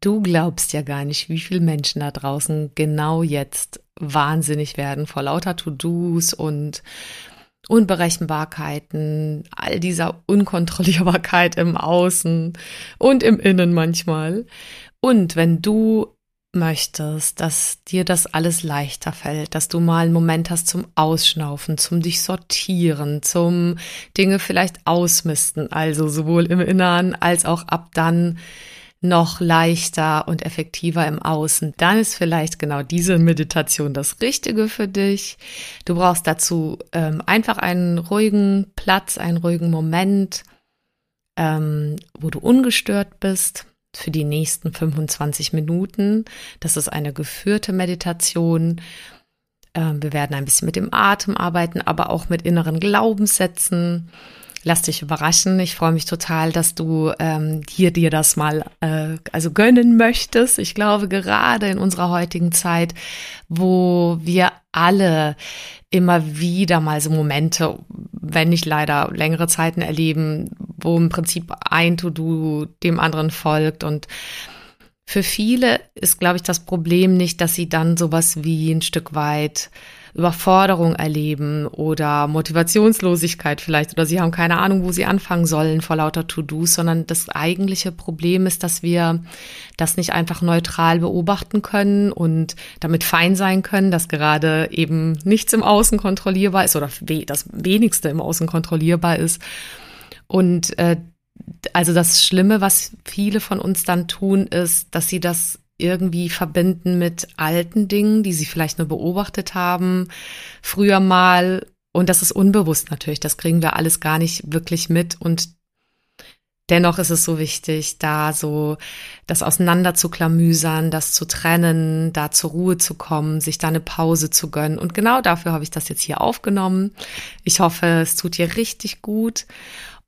Du glaubst ja gar nicht, wie viele Menschen da draußen genau jetzt wahnsinnig werden vor lauter To-Dos und Unberechenbarkeiten, all dieser Unkontrollierbarkeit im Außen und im Innen manchmal. Und wenn du möchtest, dass dir das alles leichter fällt, dass du mal einen Moment hast zum Ausschnaufen, zum dich sortieren, zum Dinge vielleicht ausmisten, also sowohl im Innern als auch ab dann noch leichter und effektiver im Außen, dann ist vielleicht genau diese Meditation das Richtige für dich. Du brauchst dazu ähm, einfach einen ruhigen Platz, einen ruhigen Moment, ähm, wo du ungestört bist für die nächsten 25 Minuten. Das ist eine geführte Meditation. Ähm, wir werden ein bisschen mit dem Atem arbeiten, aber auch mit inneren Glaubenssätzen. Lass dich überraschen. Ich freue mich total, dass du ähm, hier dir das mal äh, also gönnen möchtest. Ich glaube, gerade in unserer heutigen Zeit, wo wir alle immer wieder mal so Momente, wenn nicht leider längere Zeiten erleben, wo im Prinzip ein To-Do dem anderen folgt und für viele ist, glaube ich, das Problem nicht, dass sie dann sowas wie ein Stück weit Überforderung erleben oder Motivationslosigkeit vielleicht oder sie haben keine Ahnung, wo sie anfangen sollen vor lauter To-Dos, sondern das eigentliche Problem ist, dass wir das nicht einfach neutral beobachten können und damit fein sein können, dass gerade eben nichts im Außen kontrollierbar ist oder das wenigste im Außen kontrollierbar ist. Und äh, also das Schlimme, was viele von uns dann tun, ist, dass sie das irgendwie verbinden mit alten Dingen, die sie vielleicht nur beobachtet haben, früher mal. Und das ist unbewusst natürlich. Das kriegen wir alles gar nicht wirklich mit. Und dennoch ist es so wichtig, da so das auseinander zu klamüsern, das zu trennen, da zur Ruhe zu kommen, sich da eine Pause zu gönnen. Und genau dafür habe ich das jetzt hier aufgenommen. Ich hoffe, es tut dir richtig gut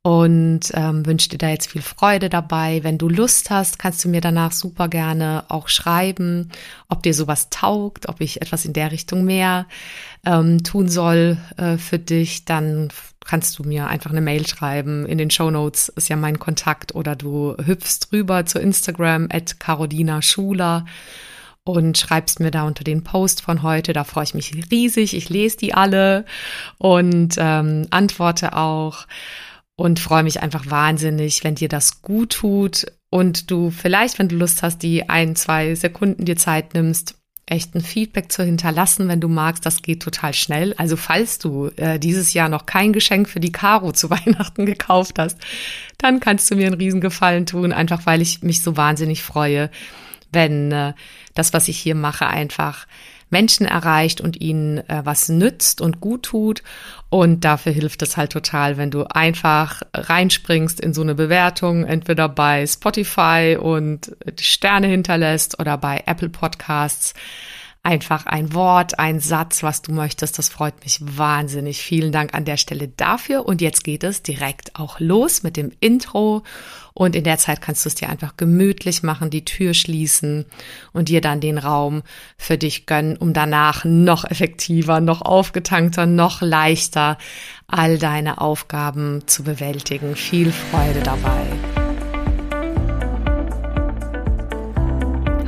und ähm, wünsche dir da jetzt viel Freude dabei. Wenn du Lust hast, kannst du mir danach super gerne auch schreiben, ob dir sowas taugt, ob ich etwas in der Richtung mehr ähm, tun soll äh, für dich. Dann kannst du mir einfach eine Mail schreiben. In den Show Notes ist ja mein Kontakt oder du hüpfst rüber zu Instagram at Carolina Schuler und schreibst mir da unter den Post von heute. Da freue ich mich riesig. Ich lese die alle und ähm, antworte auch und freue mich einfach wahnsinnig, wenn dir das gut tut und du vielleicht, wenn du Lust hast, die ein, zwei Sekunden dir Zeit nimmst, echt ein Feedback zu hinterlassen, wenn du magst. Das geht total schnell. Also falls du äh, dieses Jahr noch kein Geschenk für die Caro zu Weihnachten gekauft hast, dann kannst du mir einen Riesengefallen tun, einfach weil ich mich so wahnsinnig freue, wenn äh, das, was ich hier mache, einfach Menschen erreicht und ihnen äh, was nützt und gut tut. Und dafür hilft es halt total, wenn du einfach reinspringst in so eine Bewertung, entweder bei Spotify und die Sterne hinterlässt oder bei Apple Podcasts einfach ein Wort, ein Satz, was du möchtest. Das freut mich wahnsinnig. Vielen Dank an der Stelle dafür. Und jetzt geht es direkt auch los mit dem Intro. Und in der Zeit kannst du es dir einfach gemütlich machen, die Tür schließen und dir dann den Raum für dich gönnen, um danach noch effektiver, noch aufgetankter, noch leichter all deine Aufgaben zu bewältigen. Viel Freude dabei.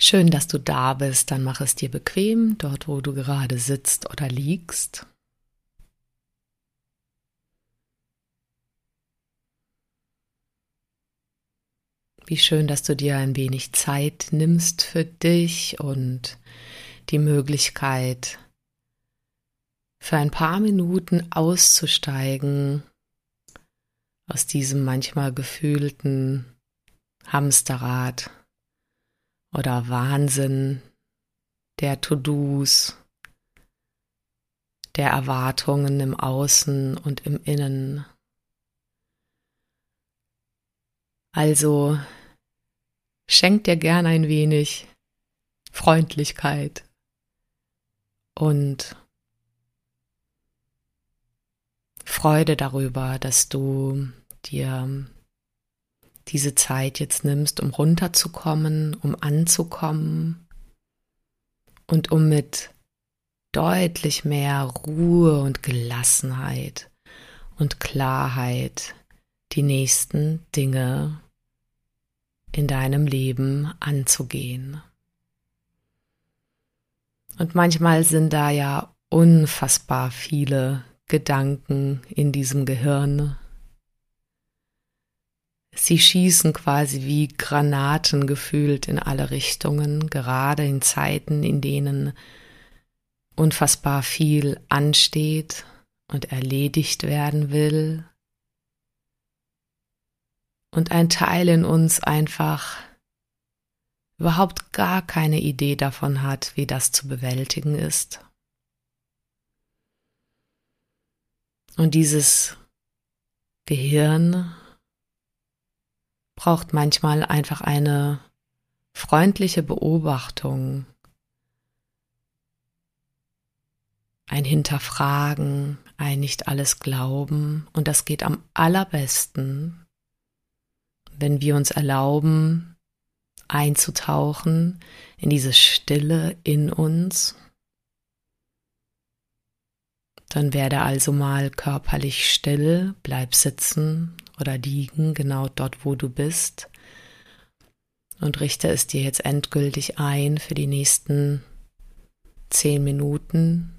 Schön, dass du da bist. Dann mach es dir bequem, dort wo du gerade sitzt oder liegst. Wie schön, dass du dir ein wenig Zeit nimmst für dich und die Möglichkeit, für ein paar Minuten auszusteigen aus diesem manchmal gefühlten Hamsterrad oder Wahnsinn der To-Dos, der Erwartungen im Außen und im Innen. Also schenk dir gern ein wenig Freundlichkeit und Freude darüber, dass du dir diese Zeit jetzt nimmst, um runterzukommen, um anzukommen und um mit deutlich mehr Ruhe und Gelassenheit und Klarheit die nächsten Dinge in deinem Leben anzugehen. Und manchmal sind da ja unfassbar viele Gedanken in diesem Gehirn. Sie schießen quasi wie Granaten gefühlt in alle Richtungen, gerade in Zeiten, in denen unfassbar viel ansteht und erledigt werden will. Und ein Teil in uns einfach überhaupt gar keine Idee davon hat, wie das zu bewältigen ist. Und dieses Gehirn braucht manchmal einfach eine freundliche Beobachtung, ein Hinterfragen, ein nicht alles glauben. Und das geht am allerbesten, wenn wir uns erlauben, einzutauchen in diese Stille in uns dann werde also mal körperlich still, bleib sitzen oder liegen, genau dort, wo du bist. Und richte es dir jetzt endgültig ein für die nächsten zehn Minuten.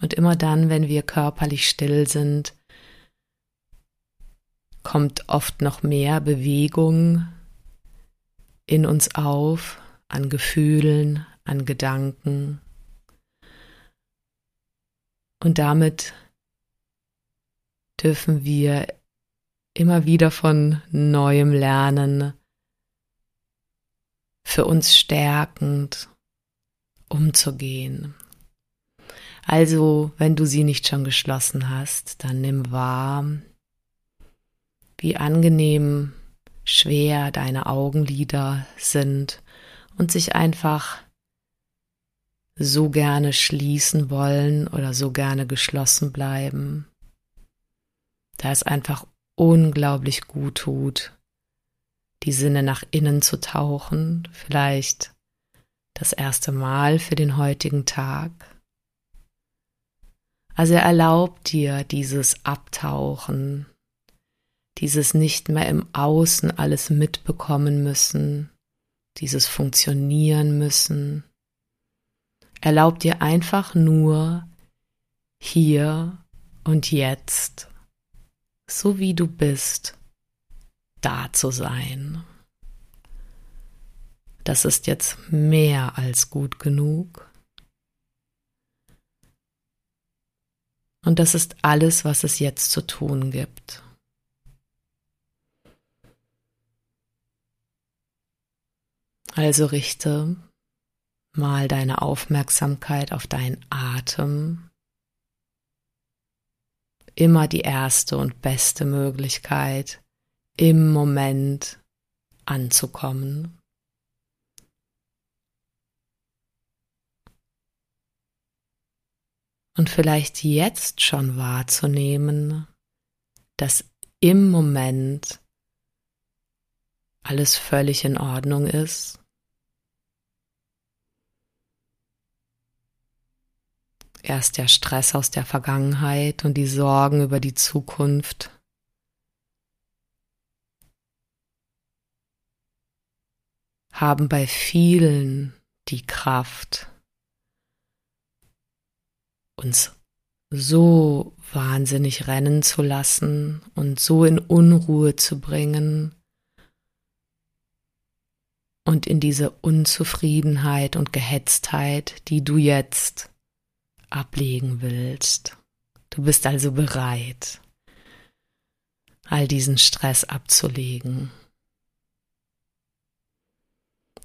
Und immer dann, wenn wir körperlich still sind, kommt oft noch mehr Bewegung in uns auf an Gefühlen, an Gedanken. Und damit dürfen wir immer wieder von neuem lernen, für uns stärkend umzugehen. Also, wenn du sie nicht schon geschlossen hast, dann nimm wahr, wie angenehm schwer deine Augenlider sind und sich einfach so gerne schließen wollen oder so gerne geschlossen bleiben, da es einfach unglaublich gut tut, die Sinne nach innen zu tauchen, vielleicht das erste Mal für den heutigen Tag. Also er erlaubt dir dieses Abtauchen, dieses nicht mehr im Außen alles mitbekommen müssen, dieses Funktionieren müssen. Erlaub dir einfach nur hier und jetzt, so wie du bist, da zu sein. Das ist jetzt mehr als gut genug. Und das ist alles, was es jetzt zu tun gibt. Also richte mal deine Aufmerksamkeit auf deinen Atem. Immer die erste und beste Möglichkeit, im Moment anzukommen. Und vielleicht jetzt schon wahrzunehmen, dass im Moment alles völlig in Ordnung ist erst der Stress aus der Vergangenheit und die Sorgen über die Zukunft. haben bei vielen die Kraft, uns so wahnsinnig rennen zu lassen und so in Unruhe zu bringen und in diese Unzufriedenheit und Gehetztheit, die du jetzt ablegen willst. Du bist also bereit, all diesen Stress abzulegen.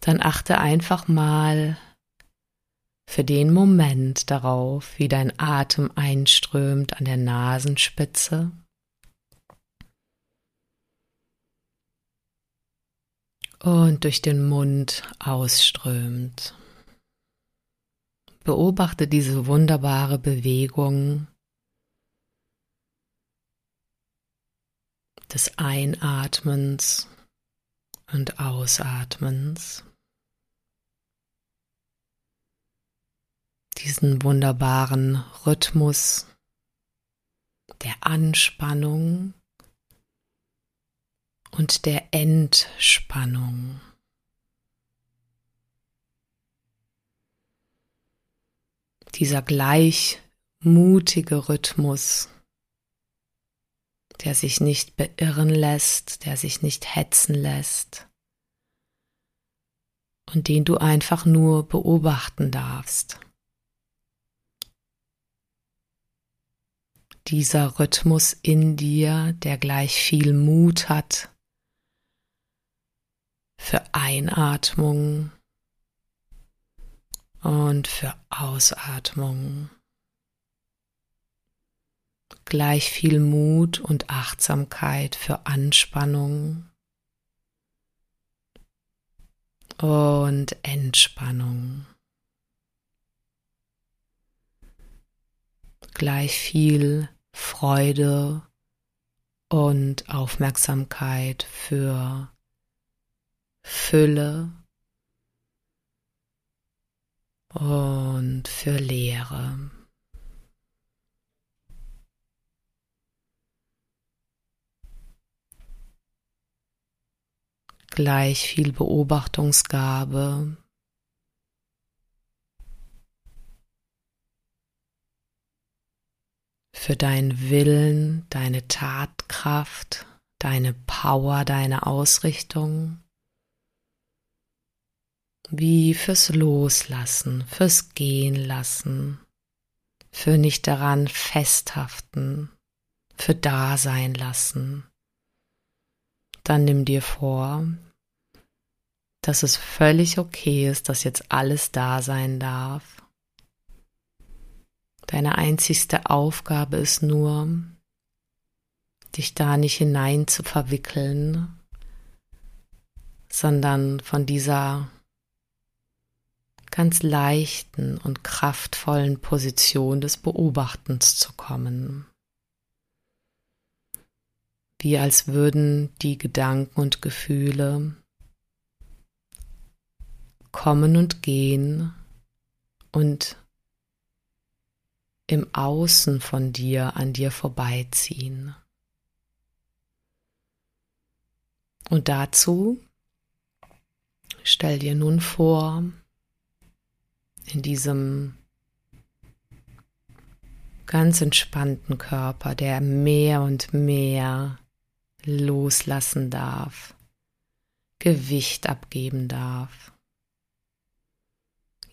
Dann achte einfach mal für den Moment darauf, wie dein Atem einströmt an der Nasenspitze. Und durch den Mund ausströmt. Beobachte diese wunderbare Bewegung des Einatmens und Ausatmens. Diesen wunderbaren Rhythmus der Anspannung und der Entspannung. Dieser gleichmutige Rhythmus der sich nicht beirren lässt, der sich nicht hetzen lässt und den du einfach nur beobachten darfst. Dieser Rhythmus in dir, der gleich viel Mut hat für Einatmung und für Ausatmung. Gleich viel Mut und Achtsamkeit für Anspannung. Und Entspannung. Gleich viel Freude und Aufmerksamkeit für Fülle und für Leere. gleich viel Beobachtungsgabe. Für deinen Willen, deine Tatkraft, deine Power, deine Ausrichtung. Wie fürs Loslassen, fürs Gehen lassen, für nicht daran festhaften, für Dasein lassen. Dann nimm dir vor, dass es völlig okay ist, dass jetzt alles da sein darf. Deine einzigste Aufgabe ist nur, dich da nicht hinein zu verwickeln, sondern von dieser ganz leichten und kraftvollen Position des Beobachtens zu kommen. Wie als würden die Gedanken und Gefühle kommen und gehen und im Außen von dir an dir vorbeiziehen. Und dazu stell dir nun vor, in diesem ganz entspannten Körper, der mehr und mehr loslassen darf, Gewicht abgeben darf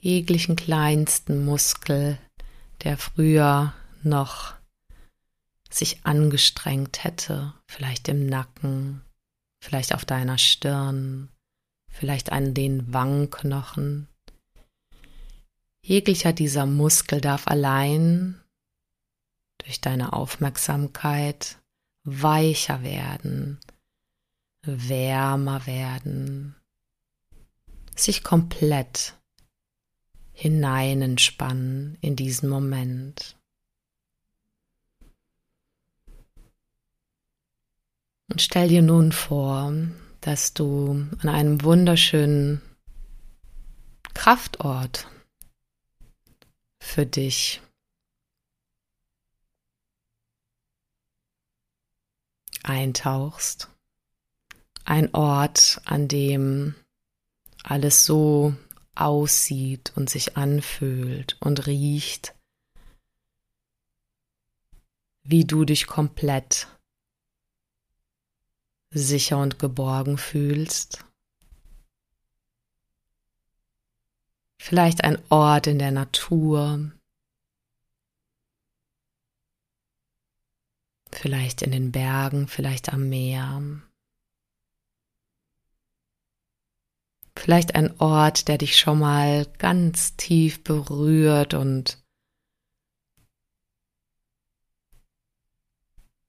jeglichen kleinsten Muskel, der früher noch sich angestrengt hätte, vielleicht im Nacken, vielleicht auf deiner Stirn, vielleicht an den Wangenknochen. Jeglicher dieser Muskel darf allein durch deine Aufmerksamkeit weicher werden, wärmer werden, sich komplett hinein entspannen in diesen Moment. Und stell dir nun vor, dass du an einem wunderschönen Kraftort für dich eintauchst. Ein Ort, an dem alles so aussieht und sich anfühlt und riecht, wie du dich komplett sicher und geborgen fühlst. vielleicht ein Ort in der Natur, vielleicht in den Bergen, vielleicht am Meer, vielleicht ein Ort, der dich schon mal ganz tief berührt und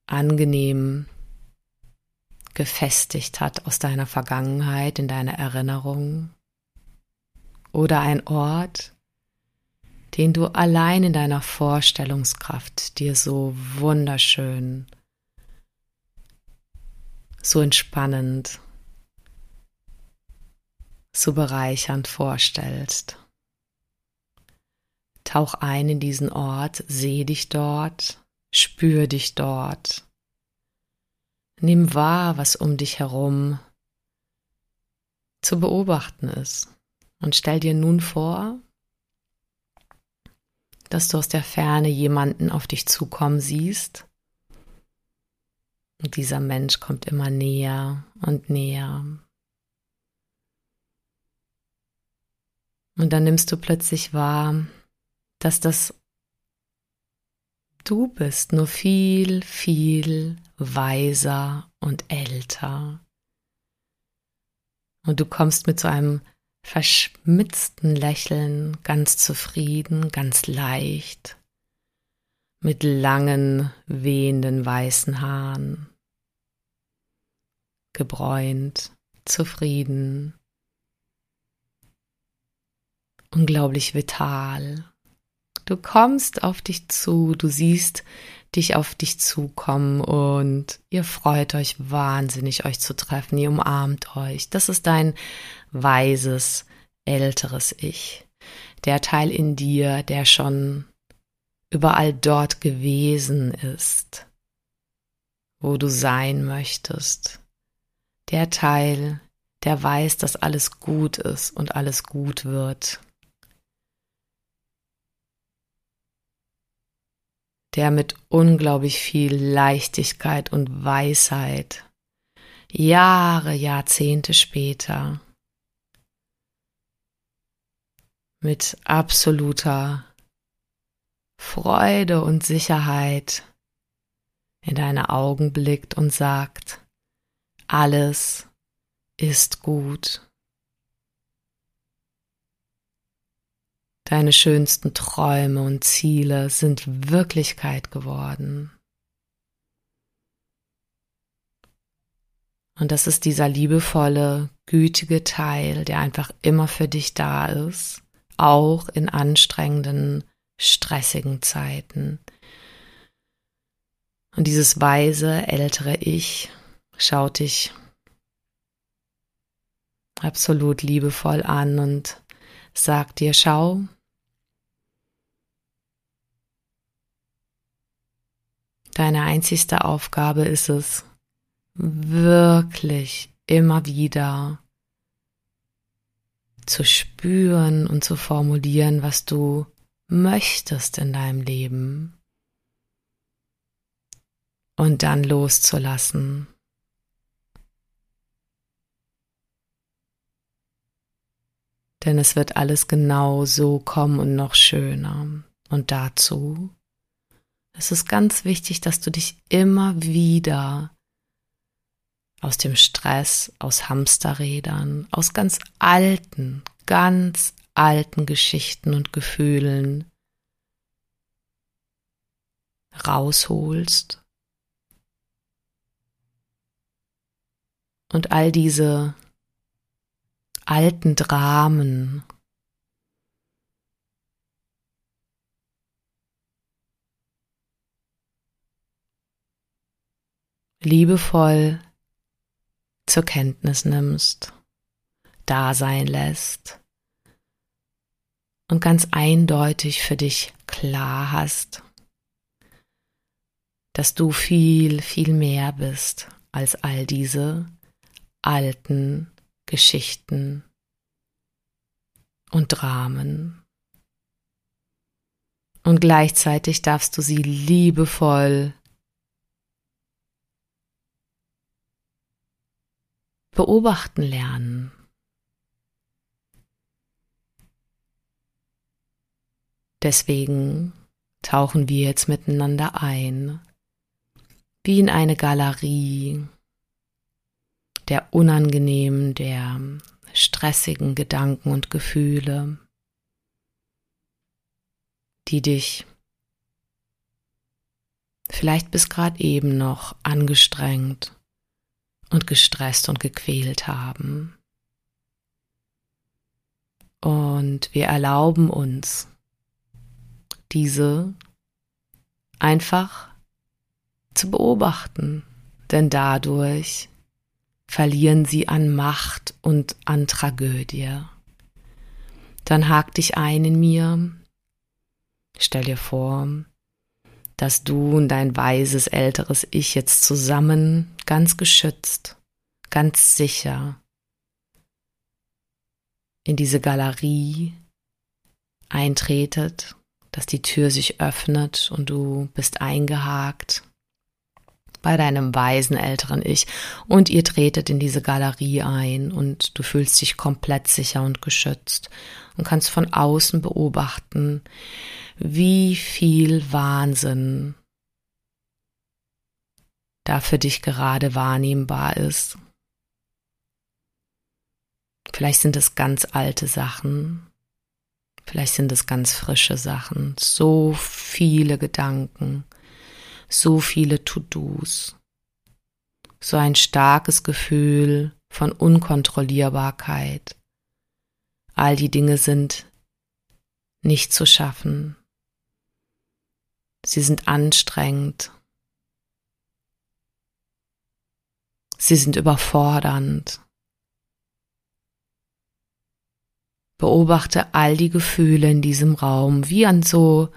angenehm gefestigt hat aus deiner Vergangenheit, in deiner Erinnerung. Oder ein Ort, den du allein in deiner Vorstellungskraft dir so wunderschön, so entspannend, so bereichernd vorstellst. Tauch ein in diesen Ort, seh dich dort, spür dich dort. Nimm wahr, was um dich herum zu beobachten ist. Und stell dir nun vor, dass du aus der Ferne jemanden auf dich zukommen siehst. Und dieser Mensch kommt immer näher und näher. Und dann nimmst du plötzlich wahr, dass das du bist, nur viel, viel weiser und älter. Und du kommst mit so einem verschmitzten Lächeln, ganz zufrieden, ganz leicht, mit langen, wehenden weißen Haaren, gebräunt, zufrieden, unglaublich vital. Du kommst auf dich zu, du siehst dich auf dich zukommen und ihr freut euch wahnsinnig, euch zu treffen, ihr umarmt euch. Das ist dein weises, älteres Ich. Der Teil in dir, der schon überall dort gewesen ist, wo du sein möchtest. Der Teil, der weiß, dass alles gut ist und alles gut wird. Der mit unglaublich viel Leichtigkeit und Weisheit Jahre, Jahrzehnte später mit absoluter Freude und Sicherheit in deine Augen blickt und sagt, alles ist gut. Deine schönsten Träume und Ziele sind Wirklichkeit geworden. Und das ist dieser liebevolle, gütige Teil, der einfach immer für dich da ist, auch in anstrengenden, stressigen Zeiten. Und dieses weise, ältere Ich schaut dich absolut liebevoll an und sagt dir, schau, Deine einzigste Aufgabe ist es, wirklich immer wieder zu spüren und zu formulieren, was du möchtest in deinem Leben und dann loszulassen. Denn es wird alles genau so kommen und noch schöner. Und dazu es ist ganz wichtig, dass du dich immer wieder aus dem Stress, aus Hamsterrädern, aus ganz alten, ganz alten Geschichten und Gefühlen rausholst. Und all diese alten Dramen liebevoll zur Kenntnis nimmst, da sein lässt und ganz eindeutig für dich klar hast, dass du viel, viel mehr bist als all diese alten Geschichten und Dramen. Und gleichzeitig darfst du sie liebevoll beobachten lernen. Deswegen tauchen wir jetzt miteinander ein wie in eine Galerie der unangenehmen, der stressigen Gedanken und Gefühle, die dich vielleicht bis gerade eben noch angestrengt und gestresst und gequält haben. Und wir erlauben uns, diese einfach zu beobachten, denn dadurch verlieren sie an Macht und an Tragödie. Dann hak dich ein in mir, stell dir vor, dass du und dein weises älteres Ich jetzt zusammen ganz geschützt, ganz sicher in diese Galerie eintretet, dass die Tür sich öffnet und du bist eingehakt bei deinem weisen älteren Ich. Und ihr tretet in diese Galerie ein und du fühlst dich komplett sicher und geschützt und kannst von außen beobachten, wie viel Wahnsinn da für dich gerade wahrnehmbar ist. Vielleicht sind es ganz alte Sachen, vielleicht sind es ganz frische Sachen, so viele Gedanken, so viele To-Dos, so ein starkes Gefühl von Unkontrollierbarkeit. All die Dinge sind nicht zu schaffen. Sie sind anstrengend. Sie sind überfordernd. Beobachte all die Gefühle in diesem Raum, wie an so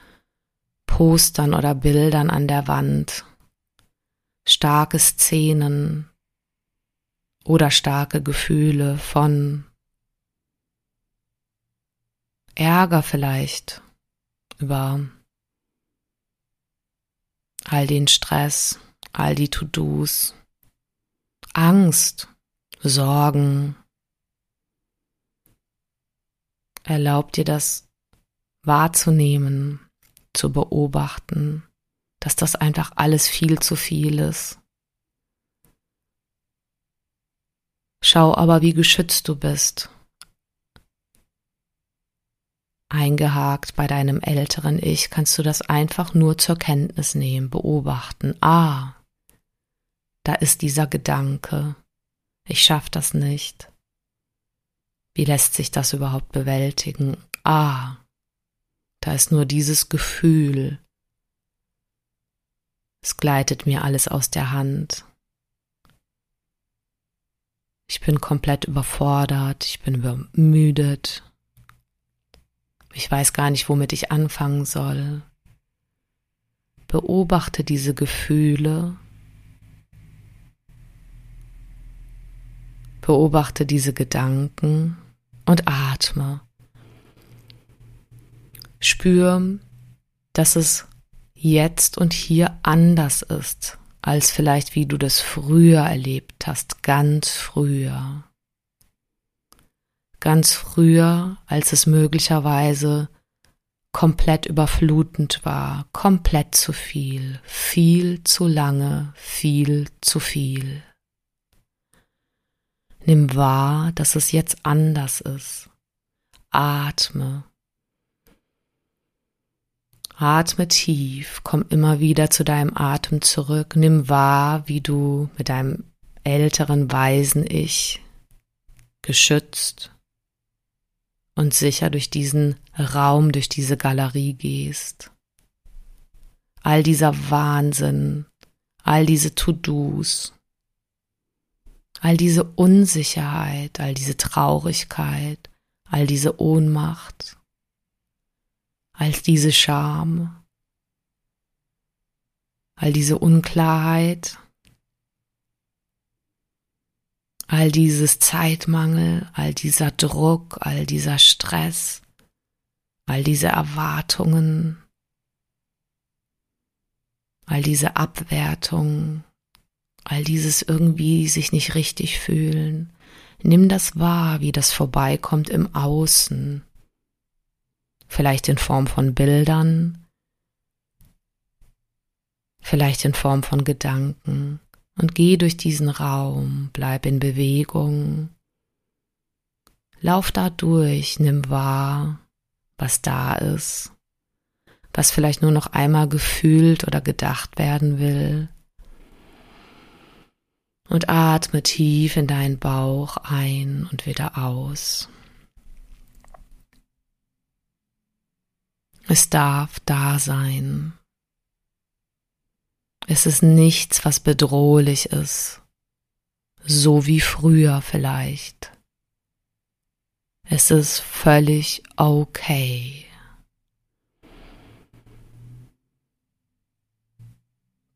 Postern oder Bildern an der Wand, starke Szenen oder starke Gefühle von Ärger vielleicht über all den Stress, all die To-Dos, Angst, Sorgen. Erlaubt dir das wahrzunehmen zu beobachten, dass das einfach alles viel zu viel ist. Schau aber, wie geschützt du bist. Eingehakt bei deinem älteren Ich kannst du das einfach nur zur Kenntnis nehmen, beobachten. Ah, da ist dieser Gedanke. Ich schaff das nicht. Wie lässt sich das überhaupt bewältigen? Ah, da ist nur dieses Gefühl. Es gleitet mir alles aus der Hand. Ich bin komplett überfordert, ich bin übermüdet. Ich weiß gar nicht, womit ich anfangen soll. Beobachte diese Gefühle. Beobachte diese Gedanken und atme. Spür, dass es jetzt und hier anders ist, als vielleicht wie du das früher erlebt hast, ganz früher. Ganz früher, als es möglicherweise komplett überflutend war, komplett zu viel, viel zu lange, viel zu viel. Nimm wahr, dass es jetzt anders ist. Atme. Atme tief, komm immer wieder zu deinem Atem zurück, nimm wahr, wie du mit deinem älteren, weisen Ich geschützt und sicher durch diesen Raum, durch diese Galerie gehst. All dieser Wahnsinn, all diese To-Dos, all diese Unsicherheit, all diese Traurigkeit, all diese Ohnmacht, als diese Scham, all diese Unklarheit, all dieses Zeitmangel, all dieser Druck, all dieser Stress, all diese Erwartungen, all diese Abwertung, all dieses irgendwie sich nicht richtig fühlen. Nimm das wahr, wie das vorbeikommt im Außen, vielleicht in Form von Bildern, vielleicht in Form von Gedanken, und geh durch diesen Raum, bleib in Bewegung, lauf da durch, nimm wahr, was da ist, was vielleicht nur noch einmal gefühlt oder gedacht werden will. Und atme tief in deinen Bauch ein und wieder aus. Es darf da sein. Es ist nichts, was bedrohlich ist, so wie früher vielleicht. Es ist völlig okay.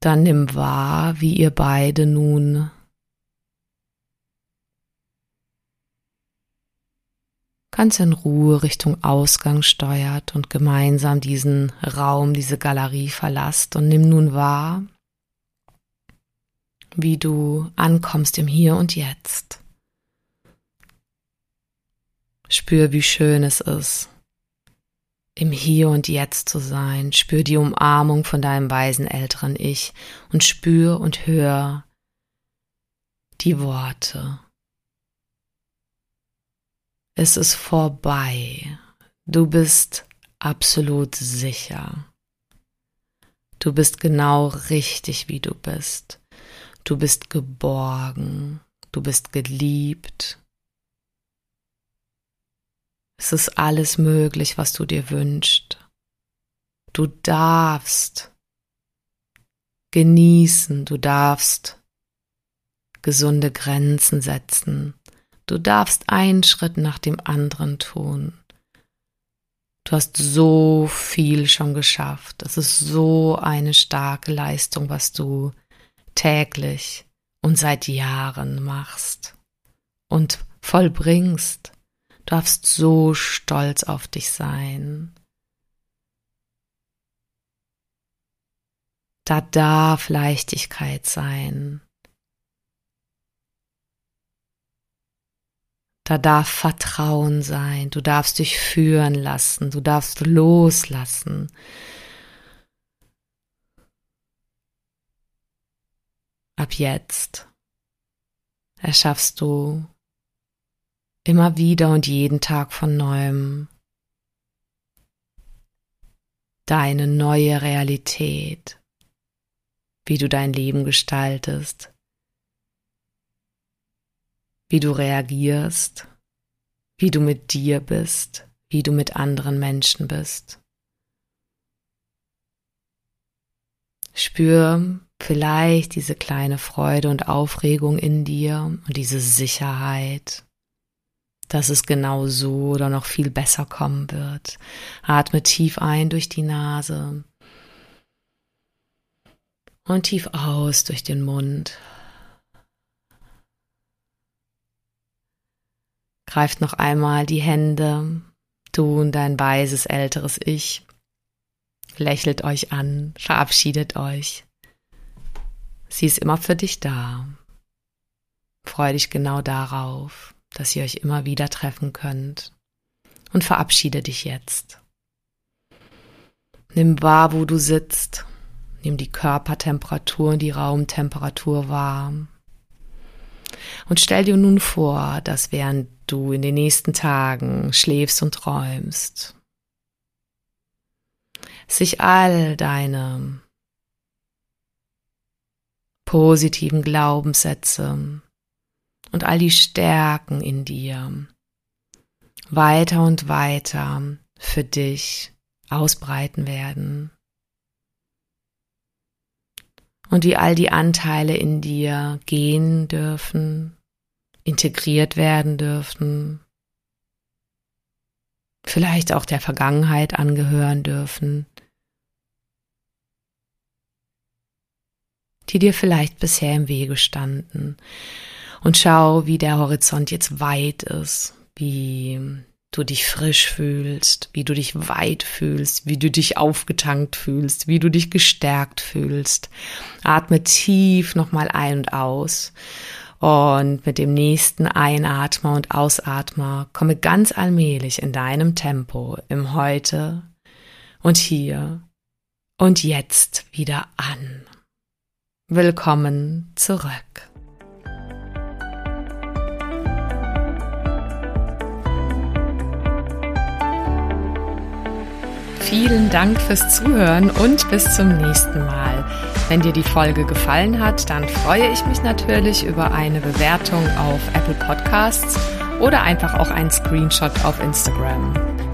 Dann nimm wahr, wie ihr beide nun ganz in Ruhe Richtung Ausgang steuert und gemeinsam diesen Raum, diese Galerie verlasst und nimm nun wahr, wie du ankommst im Hier und Jetzt. Spür, wie schön es ist, im Hier und Jetzt zu sein. Spür die Umarmung von deinem weisen älteren Ich und spür und hör die Worte. Es ist vorbei. Du bist absolut sicher. Du bist genau richtig, wie du bist. Du bist geborgen, du bist geliebt. Es ist alles möglich, was du dir wünschst. Du darfst genießen, du darfst gesunde Grenzen setzen. Du darfst einen Schritt nach dem anderen tun. Du hast so viel schon geschafft. Es ist so eine starke Leistung, was du täglich und seit Jahren machst und vollbringst. Du darfst so stolz auf dich sein. Da darf Leichtigkeit sein. Da darf Vertrauen sein. Du darfst dich führen lassen. Du darfst loslassen. Ab jetzt erschaffst du immer wieder und jeden Tag von neuem deine neue Realität, wie du dein Leben gestaltest, wie du reagierst, wie du mit dir bist, wie du mit anderen Menschen bist. Spür vielleicht diese kleine Freude und Aufregung in dir und diese Sicherheit, dass es genau so oder noch viel besser kommen wird. Atme tief ein durch die Nase und tief aus durch den Mund. Greift noch einmal die Hände, du und dein weises älteres Ich. Lächelt euch an, verabschiedet euch. Sie ist immer für dich da. Freu dich genau darauf, dass ihr euch immer wieder treffen könnt. Und verabschiede dich jetzt. Nimm wahr, wo du sitzt. Nimm die Körpertemperatur und die Raumtemperatur wahr. Und stell dir nun vor, dass während du in den nächsten Tagen schläfst und träumst, sich all deine positiven Glaubenssätze und all die Stärken in dir weiter und weiter für dich ausbreiten werden. Und wie all die Anteile in dir gehen dürfen, integriert werden dürfen, vielleicht auch der Vergangenheit angehören dürfen, die dir vielleicht bisher im Wege standen. Und schau, wie der Horizont jetzt weit ist, wie du dich frisch fühlst, wie du dich weit fühlst, wie du dich aufgetankt fühlst, wie du dich gestärkt fühlst. Atme tief nochmal ein und aus. Und mit dem nächsten Einatmer und Ausatmer komme ganz allmählich in deinem Tempo im Heute und hier und jetzt wieder an. Willkommen zurück. Vielen Dank fürs Zuhören und bis zum nächsten Mal. Wenn dir die Folge gefallen hat, dann freue ich mich natürlich über eine Bewertung auf Apple Podcasts oder einfach auch einen Screenshot auf Instagram.